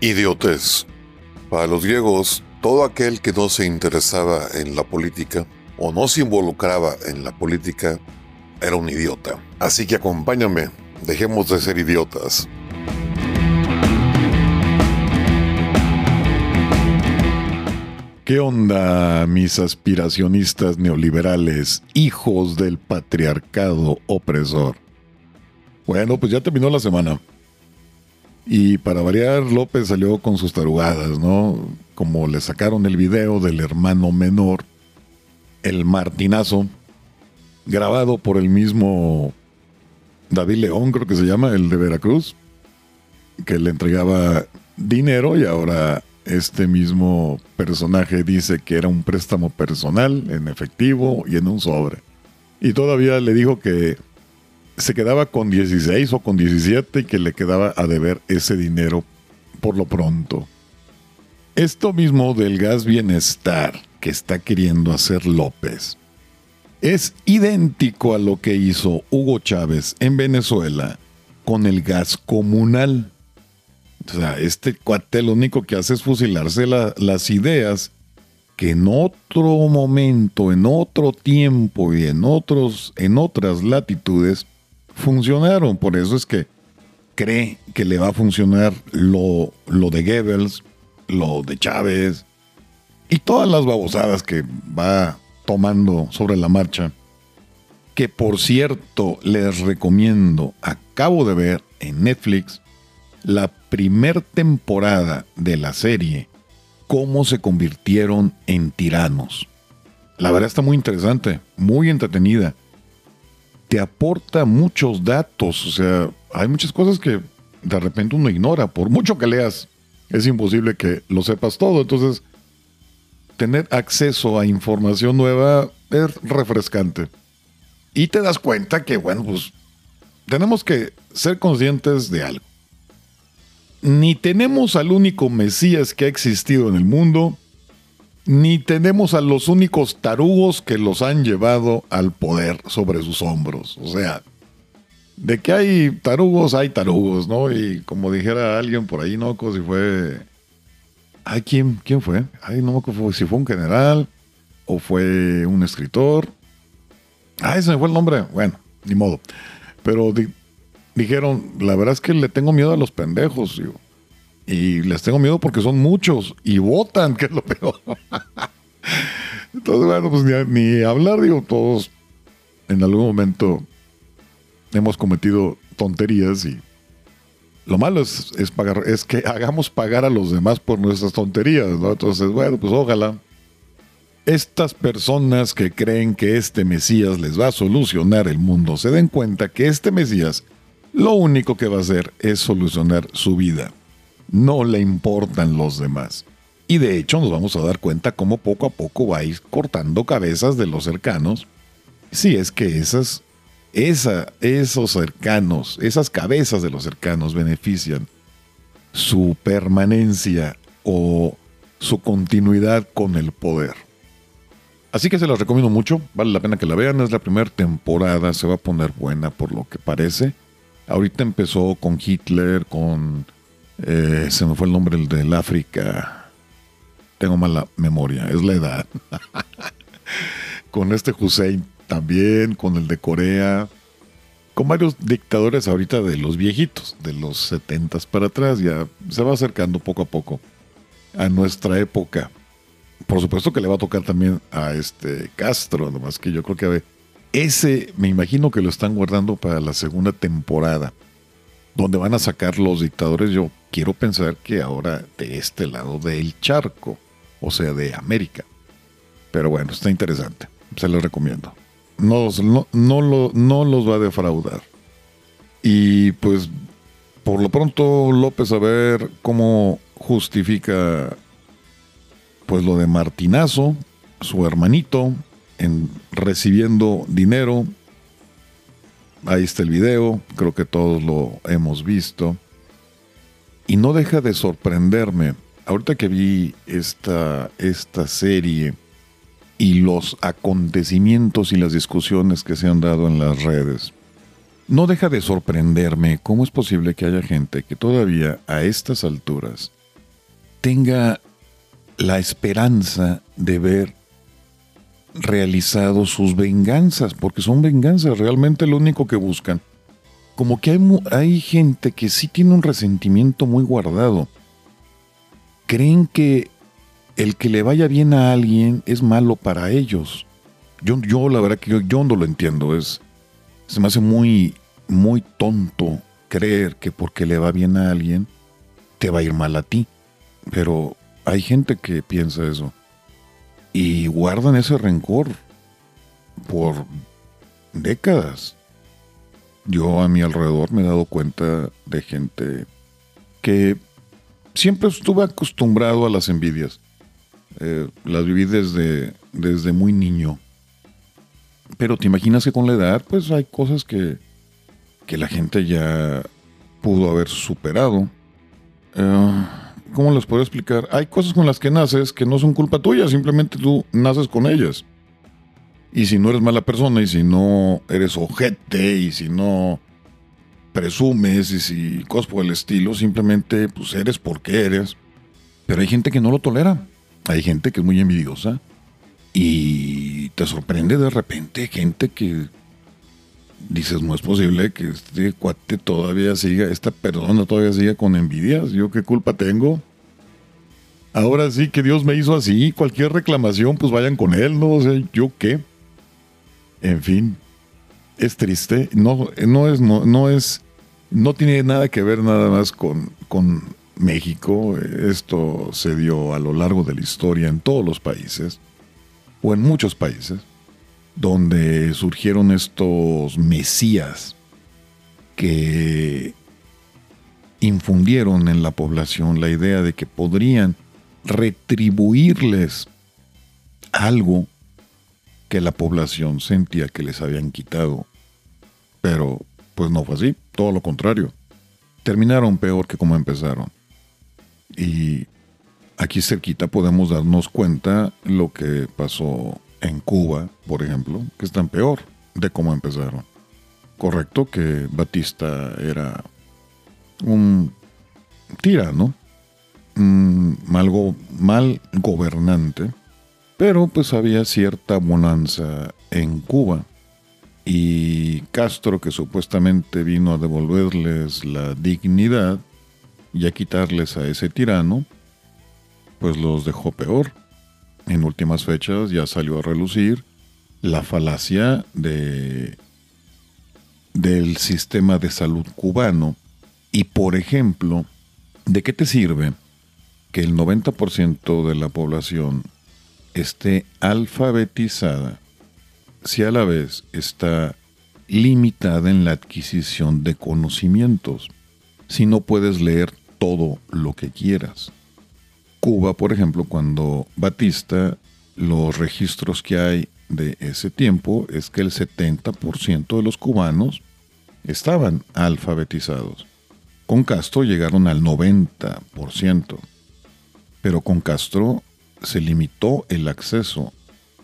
Idiotez. Para los griegos, todo aquel que no se interesaba en la política o no se involucraba en la política era un idiota. Así que acompáñame, dejemos de ser idiotas. ¿Qué onda, mis aspiracionistas neoliberales, hijos del patriarcado opresor? Bueno, pues ya terminó la semana. Y para variar, López salió con sus tarugadas, ¿no? Como le sacaron el video del hermano menor, el Martinazo, grabado por el mismo David León, creo que se llama, el de Veracruz, que le entregaba dinero y ahora este mismo personaje dice que era un préstamo personal en efectivo y en un sobre. Y todavía le dijo que se quedaba con 16 o con 17 y que le quedaba a deber ese dinero por lo pronto. Esto mismo del gas bienestar que está queriendo hacer López es idéntico a lo que hizo Hugo Chávez en Venezuela con el gas comunal. O sea, este cuate lo único que hace es fusilarse las ideas que en otro momento, en otro tiempo y en, otros, en otras latitudes funcionaron. Por eso es que cree que le va a funcionar lo, lo de Goebbels, lo de Chávez y todas las babosadas que va tomando sobre la marcha. Que por cierto les recomiendo, acabo de ver en Netflix la primer temporada de la serie cómo se convirtieron en tiranos. La verdad está muy interesante, muy entretenida. Te aporta muchos datos, o sea, hay muchas cosas que de repente uno ignora, por mucho que leas, es imposible que lo sepas todo, entonces tener acceso a información nueva es refrescante. Y te das cuenta que, bueno, pues tenemos que ser conscientes de algo. Ni tenemos al único Mesías que ha existido en el mundo, ni tenemos a los únicos tarugos que los han llevado al poder sobre sus hombros. O sea, de que hay tarugos, hay tarugos, ¿no? Y como dijera alguien por ahí, ¿no? Si fue... Ay, ¿quién, quién fue? Ay, no me si fue un general o fue un escritor. Ay, se me fue el nombre. Bueno, ni modo. Pero dijeron, la verdad es que le tengo miedo a los pendejos, digo. Y les tengo miedo porque son muchos y votan, que es lo peor. Entonces, bueno, pues ni, hablar, digo, todos en algún momento hemos cometido tonterías y lo malo es, es, pagar, es que hagamos pagar a los demás por nuestras tonterías, ¿no? Entonces, bueno, pues ojalá estas personas que creen que este Mesías les va a solucionar el mundo se den cuenta que este Mesías lo único que va a hacer es solucionar su vida. No le importan los demás. Y de hecho nos vamos a dar cuenta cómo poco a poco va a ir cortando cabezas de los cercanos. Si es que esas, esa, esos cercanos, esas cabezas de los cercanos benefician su permanencia o su continuidad con el poder. Así que se las recomiendo mucho, vale la pena que la vean, es la primera temporada, se va a poner buena por lo que parece. Ahorita empezó con Hitler, con... Eh, se me fue el nombre el del África. Tengo mala memoria, es la edad. con este Hussein también, con el de Corea. Con varios dictadores ahorita de los viejitos, de los setentas para atrás, ya se va acercando poco a poco a nuestra época. Por supuesto que le va a tocar también a este Castro, nomás que yo creo que ese me imagino que lo están guardando para la segunda temporada, donde van a sacar los dictadores. Yo quiero pensar que ahora de este lado del charco, o sea, de América. Pero bueno, está interesante. Se los recomiendo. No, no, no los va a defraudar. Y pues, por lo pronto, López a ver cómo justifica pues lo de Martinazo, su hermanito, en recibiendo dinero. Ahí está el video, creo que todos lo hemos visto. Y no deja de sorprenderme, ahorita que vi esta, esta serie y los acontecimientos y las discusiones que se han dado en las redes, no deja de sorprenderme cómo es posible que haya gente que todavía a estas alturas tenga la esperanza de ver realizado sus venganzas, porque son venganzas, realmente lo único que buscan. Como que hay, hay gente que sí tiene un resentimiento muy guardado. Creen que el que le vaya bien a alguien es malo para ellos. Yo, yo la verdad que yo, yo no lo entiendo. Es, se me hace muy, muy tonto creer que porque le va bien a alguien, te va a ir mal a ti. Pero hay gente que piensa eso. Y guardan ese rencor por décadas. Yo a mi alrededor me he dado cuenta de gente que siempre estuve acostumbrado a las envidias. Eh, las viví desde, desde muy niño. Pero te imaginas que con la edad, pues hay cosas que, que la gente ya pudo haber superado. Eh, ¿Cómo les puedo explicar? Hay cosas con las que naces que no son culpa tuya, simplemente tú naces con ellas. Y si no eres mala persona, y si no eres ojete, y si no presumes, y si cosas por el estilo, simplemente pues eres porque eres. Pero hay gente que no lo tolera. Hay gente que es muy envidiosa y te sorprende de repente gente que dices, no es posible que este cuate todavía siga, esta persona todavía siga con envidias. ¿Yo qué culpa tengo? Ahora sí que Dios me hizo así, cualquier reclamación, pues vayan con él, ¿no? sé, ¿yo qué? En fin, es triste. No, no es, no, no es, no tiene nada que ver nada más con, con México, esto se dio a lo largo de la historia en todos los países, o en muchos países, donde surgieron estos mesías que infundieron en la población la idea de que podrían retribuirles algo que la población sentía que les habían quitado. Pero pues no fue así, todo lo contrario. Terminaron peor que como empezaron. Y aquí cerquita podemos darnos cuenta lo que pasó en Cuba, por ejemplo, que están peor de cómo empezaron. Correcto que Batista era un tirano, un mal, mal gobernante, pero pues había cierta bonanza en Cuba. Y Castro, que supuestamente vino a devolverles la dignidad, y a quitarles a ese tirano, pues los dejó peor. En últimas fechas ya salió a relucir la falacia de del sistema de salud cubano y por ejemplo, ¿de qué te sirve que el 90% de la población esté alfabetizada si a la vez está limitada en la adquisición de conocimientos? si no puedes leer todo lo que quieras. Cuba, por ejemplo, cuando Batista, los registros que hay de ese tiempo es que el 70% de los cubanos estaban alfabetizados. Con Castro llegaron al 90%, pero con Castro se limitó el acceso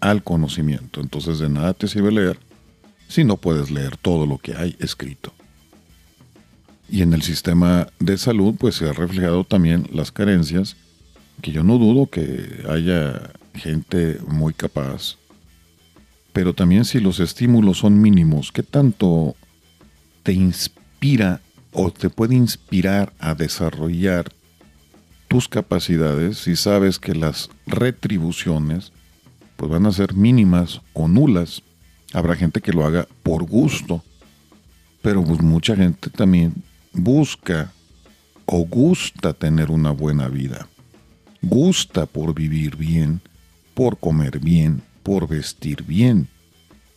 al conocimiento. Entonces de nada te sirve leer si no puedes leer todo lo que hay escrito. Y en el sistema de salud pues se ha reflejado también las carencias, que yo no dudo que haya gente muy capaz, pero también si los estímulos son mínimos, ¿qué tanto te inspira o te puede inspirar a desarrollar tus capacidades si sabes que las retribuciones pues van a ser mínimas o nulas? Habrá gente que lo haga por gusto, pero pues mucha gente también busca o gusta tener una buena vida. Gusta por vivir bien, por comer bien, por vestir bien,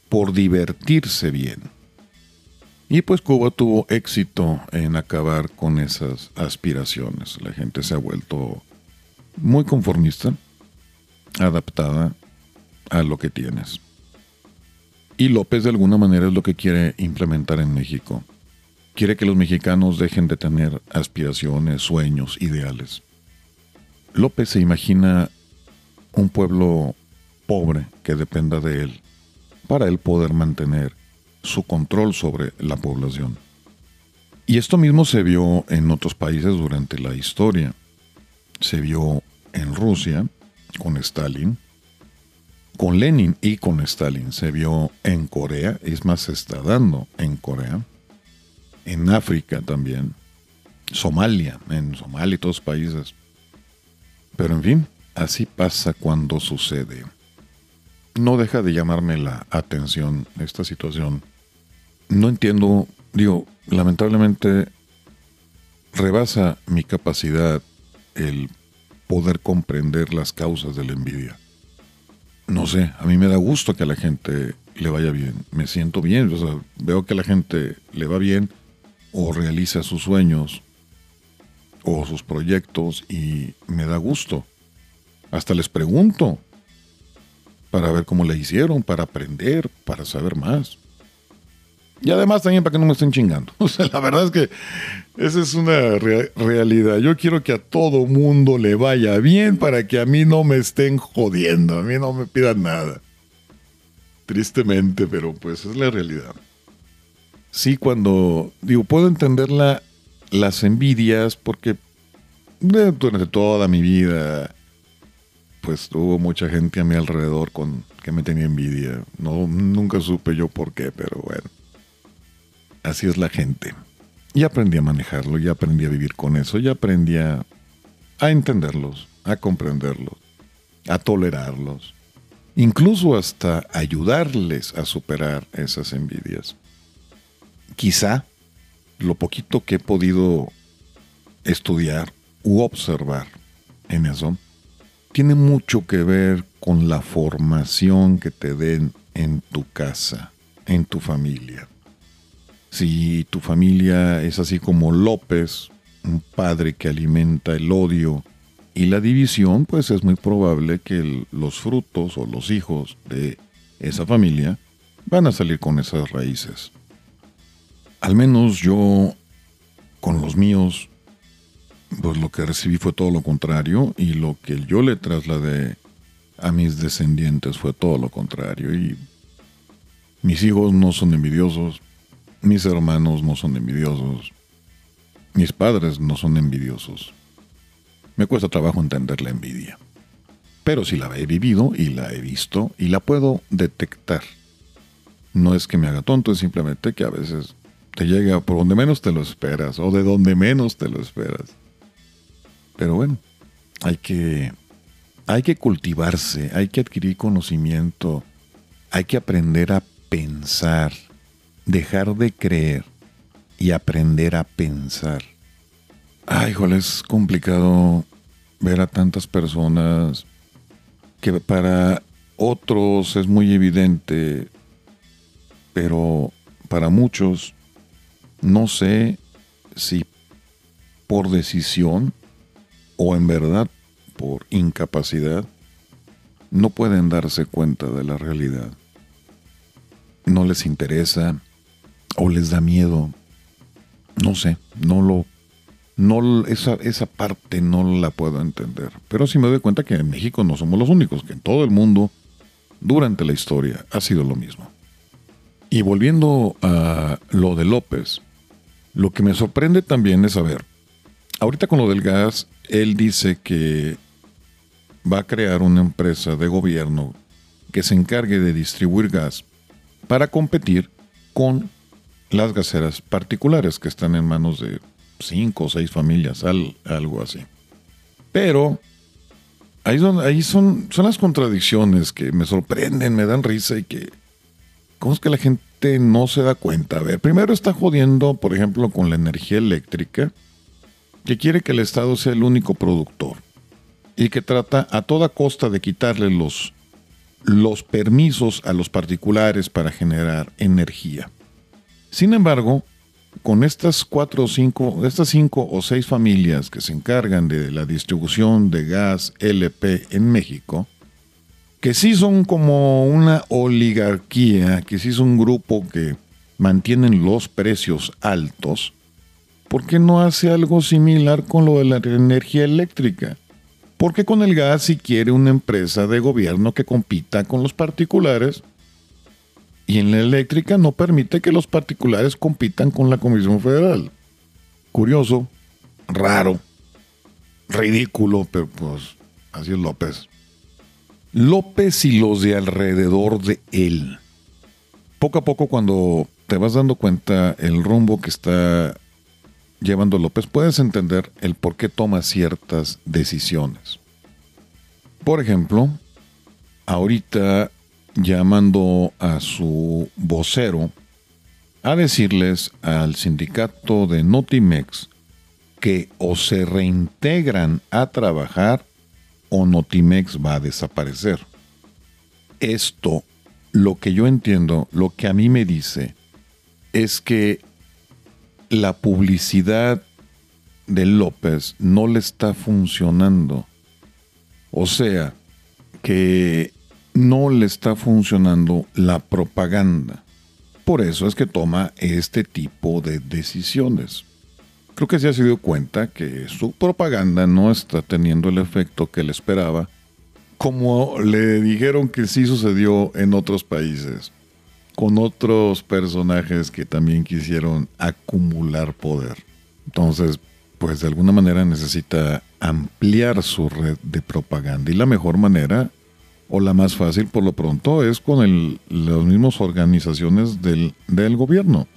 por divertirse bien. Y pues Cuba tuvo éxito en acabar con esas aspiraciones. La gente se ha vuelto muy conformista, adaptada a lo que tienes. Y López de alguna manera es lo que quiere implementar en México quiere que los mexicanos dejen de tener aspiraciones, sueños, ideales. López se imagina un pueblo pobre que dependa de él para él poder mantener su control sobre la población. Y esto mismo se vio en otros países durante la historia. se vio en Rusia con Stalin, con Lenin y con Stalin, se vio en Corea, es más, se está dando en Corea, en África también, Somalia, en Somalia y todos los países. Pero en fin, así pasa cuando sucede. No deja de llamarme la atención esta situación. No entiendo, digo, lamentablemente rebasa mi capacidad el poder comprender las causas de la envidia. No sé, a mí me da gusto que a la gente le vaya bien. Me siento bien, veo que a la gente le va bien o realiza sus sueños o sus proyectos y me da gusto. Hasta les pregunto para ver cómo le hicieron, para aprender, para saber más. Y además también para que no me estén chingando. O sea, la verdad es que esa es una realidad. Yo quiero que a todo mundo le vaya bien para que a mí no me estén jodiendo, a mí no me pidan nada. Tristemente, pero pues es la realidad. Sí, cuando digo, puedo entender las envidias porque durante toda mi vida pues hubo mucha gente a mi alrededor con que me tenía envidia. No, nunca supe yo por qué, pero bueno. Así es la gente. Y aprendí a manejarlo, y aprendí a vivir con eso, y aprendí a entenderlos, a comprenderlos, a tolerarlos, incluso hasta ayudarles a superar esas envidias. Quizá lo poquito que he podido estudiar u observar en eso tiene mucho que ver con la formación que te den en tu casa, en tu familia. Si tu familia es así como López, un padre que alimenta el odio y la división, pues es muy probable que los frutos o los hijos de esa familia van a salir con esas raíces. Al menos yo, con los míos, pues lo que recibí fue todo lo contrario y lo que yo le trasladé a mis descendientes fue todo lo contrario. Y mis hijos no son envidiosos, mis hermanos no son envidiosos, mis padres no son envidiosos. Me cuesta trabajo entender la envidia. Pero si la he vivido y la he visto y la puedo detectar. No es que me haga tonto, es simplemente que a veces te llega por donde menos te lo esperas o de donde menos te lo esperas. Pero bueno, hay que, hay que cultivarse, hay que adquirir conocimiento, hay que aprender a pensar, dejar de creer y aprender a pensar. Ay, joder, es complicado ver a tantas personas que para otros es muy evidente, pero para muchos no sé si por decisión o en verdad por incapacidad no pueden darse cuenta de la realidad. No les interesa o les da miedo. No sé, no lo no esa, esa parte no la puedo entender. Pero sí me doy cuenta que en México no somos los únicos, que en todo el mundo durante la historia ha sido lo mismo. Y volviendo a lo de López, lo que me sorprende también es saber, ahorita con lo del gas, él dice que va a crear una empresa de gobierno que se encargue de distribuir gas para competir con las gaseras particulares que están en manos de cinco o seis familias, algo así. Pero ahí, son, ahí son, son las contradicciones que me sorprenden, me dan risa y que... ¿Cómo es que la gente no se da cuenta? A ver, primero está jodiendo, por ejemplo, con la energía eléctrica que quiere que el Estado sea el único productor y que trata a toda costa de quitarle los, los permisos a los particulares para generar energía. Sin embargo, con estas cuatro o cinco, estas cinco o seis familias que se encargan de la distribución de gas LP en México, que sí son como una oligarquía, que sí son un grupo que mantienen los precios altos, ¿por qué no hace algo similar con lo de la energía eléctrica? Porque con el gas si quiere una empresa de gobierno que compita con los particulares y en la eléctrica no permite que los particulares compitan con la Comisión Federal. Curioso, raro. ridículo, pero pues así es López. López y los de alrededor de él. Poco a poco cuando te vas dando cuenta el rumbo que está llevando López, puedes entender el por qué toma ciertas decisiones. Por ejemplo, ahorita llamando a su vocero a decirles al sindicato de Notimex que o se reintegran a trabajar o Notimex va a desaparecer. Esto, lo que yo entiendo, lo que a mí me dice, es que la publicidad de López no le está funcionando. O sea, que no le está funcionando la propaganda. Por eso es que toma este tipo de decisiones. Creo que se ha dio cuenta que su propaganda no está teniendo el efecto que él esperaba, como le dijeron que sí sucedió en otros países con otros personajes que también quisieron acumular poder. Entonces, pues de alguna manera necesita ampliar su red de propaganda y la mejor manera o la más fácil por lo pronto es con las mismas organizaciones del, del gobierno.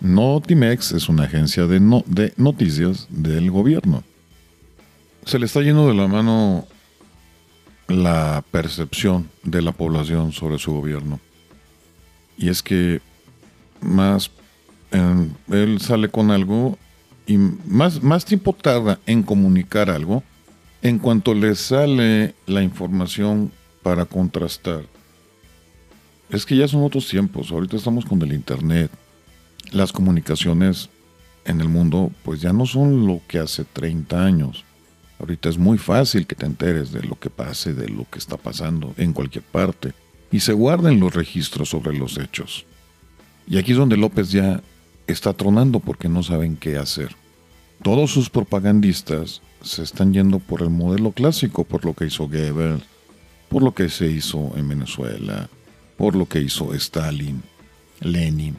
Notimex es una agencia de, de noticias del gobierno. Se le está yendo de la mano la percepción de la población sobre su gobierno. Y es que más él sale con algo y más, más tiempo tarda en comunicar algo en cuanto le sale la información para contrastar. Es que ya son otros tiempos, ahorita estamos con el Internet. Las comunicaciones en el mundo pues ya no son lo que hace 30 años. Ahorita es muy fácil que te enteres de lo que pase, de lo que está pasando en cualquier parte y se guarden los registros sobre los hechos. Y aquí es donde López ya está tronando porque no saben qué hacer. Todos sus propagandistas se están yendo por el modelo clásico, por lo que hizo Goebbels, por lo que se hizo en Venezuela, por lo que hizo Stalin, Lenin.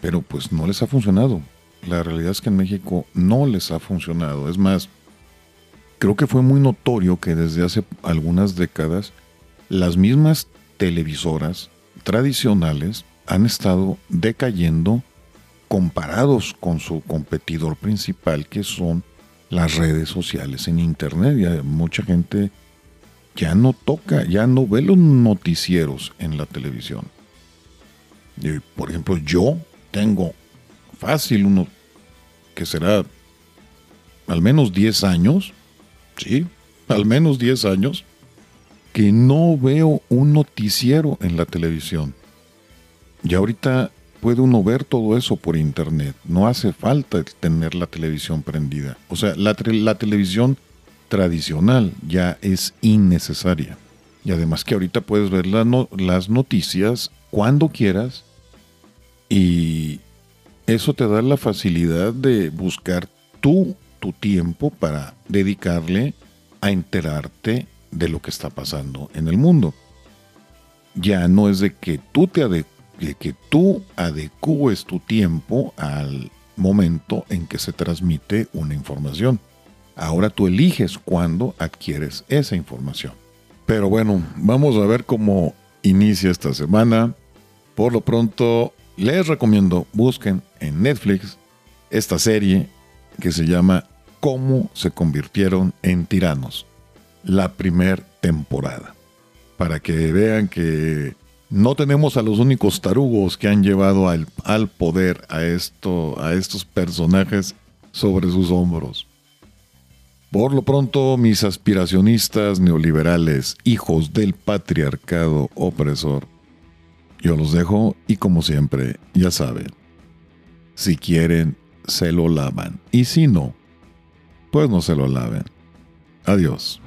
Pero pues no les ha funcionado. La realidad es que en México no les ha funcionado. Es más, creo que fue muy notorio que desde hace algunas décadas las mismas televisoras tradicionales han estado decayendo comparados con su competidor principal que son las redes sociales en internet. Ya mucha gente ya no toca, ya no ve los noticieros en la televisión. por ejemplo, yo tengo fácil uno que será al menos 10 años, sí, al menos 10 años, que no veo un noticiero en la televisión. Y ahorita puede uno ver todo eso por internet. No hace falta tener la televisión prendida. O sea, la, televisión tradicional ya es innecesaria. Y además que ahorita puedes ver las noticias cuando quieras y eso te da la facilidad de buscar tú tu tiempo para dedicarle a enterarte de lo que está pasando en el mundo. Ya no es de que tú te de que tú adecues tu tiempo al momento en que se transmite una información. Ahora tú eliges cuándo adquieres esa información. Pero bueno, vamos a ver cómo inicia esta semana. Por lo pronto, les recomiendo busquen en Netflix esta serie que se llama Cómo se convirtieron en tiranos la primer temporada. Para que vean que no tenemos a los únicos tarugos que han llevado al, al poder a, esto, a estos personajes sobre sus hombros. Por lo pronto, mis aspiracionistas neoliberales, hijos del patriarcado opresor, yo los dejo y como siempre, ya saben, si quieren, se lo lavan y si no, pues no se lo laven. Adiós.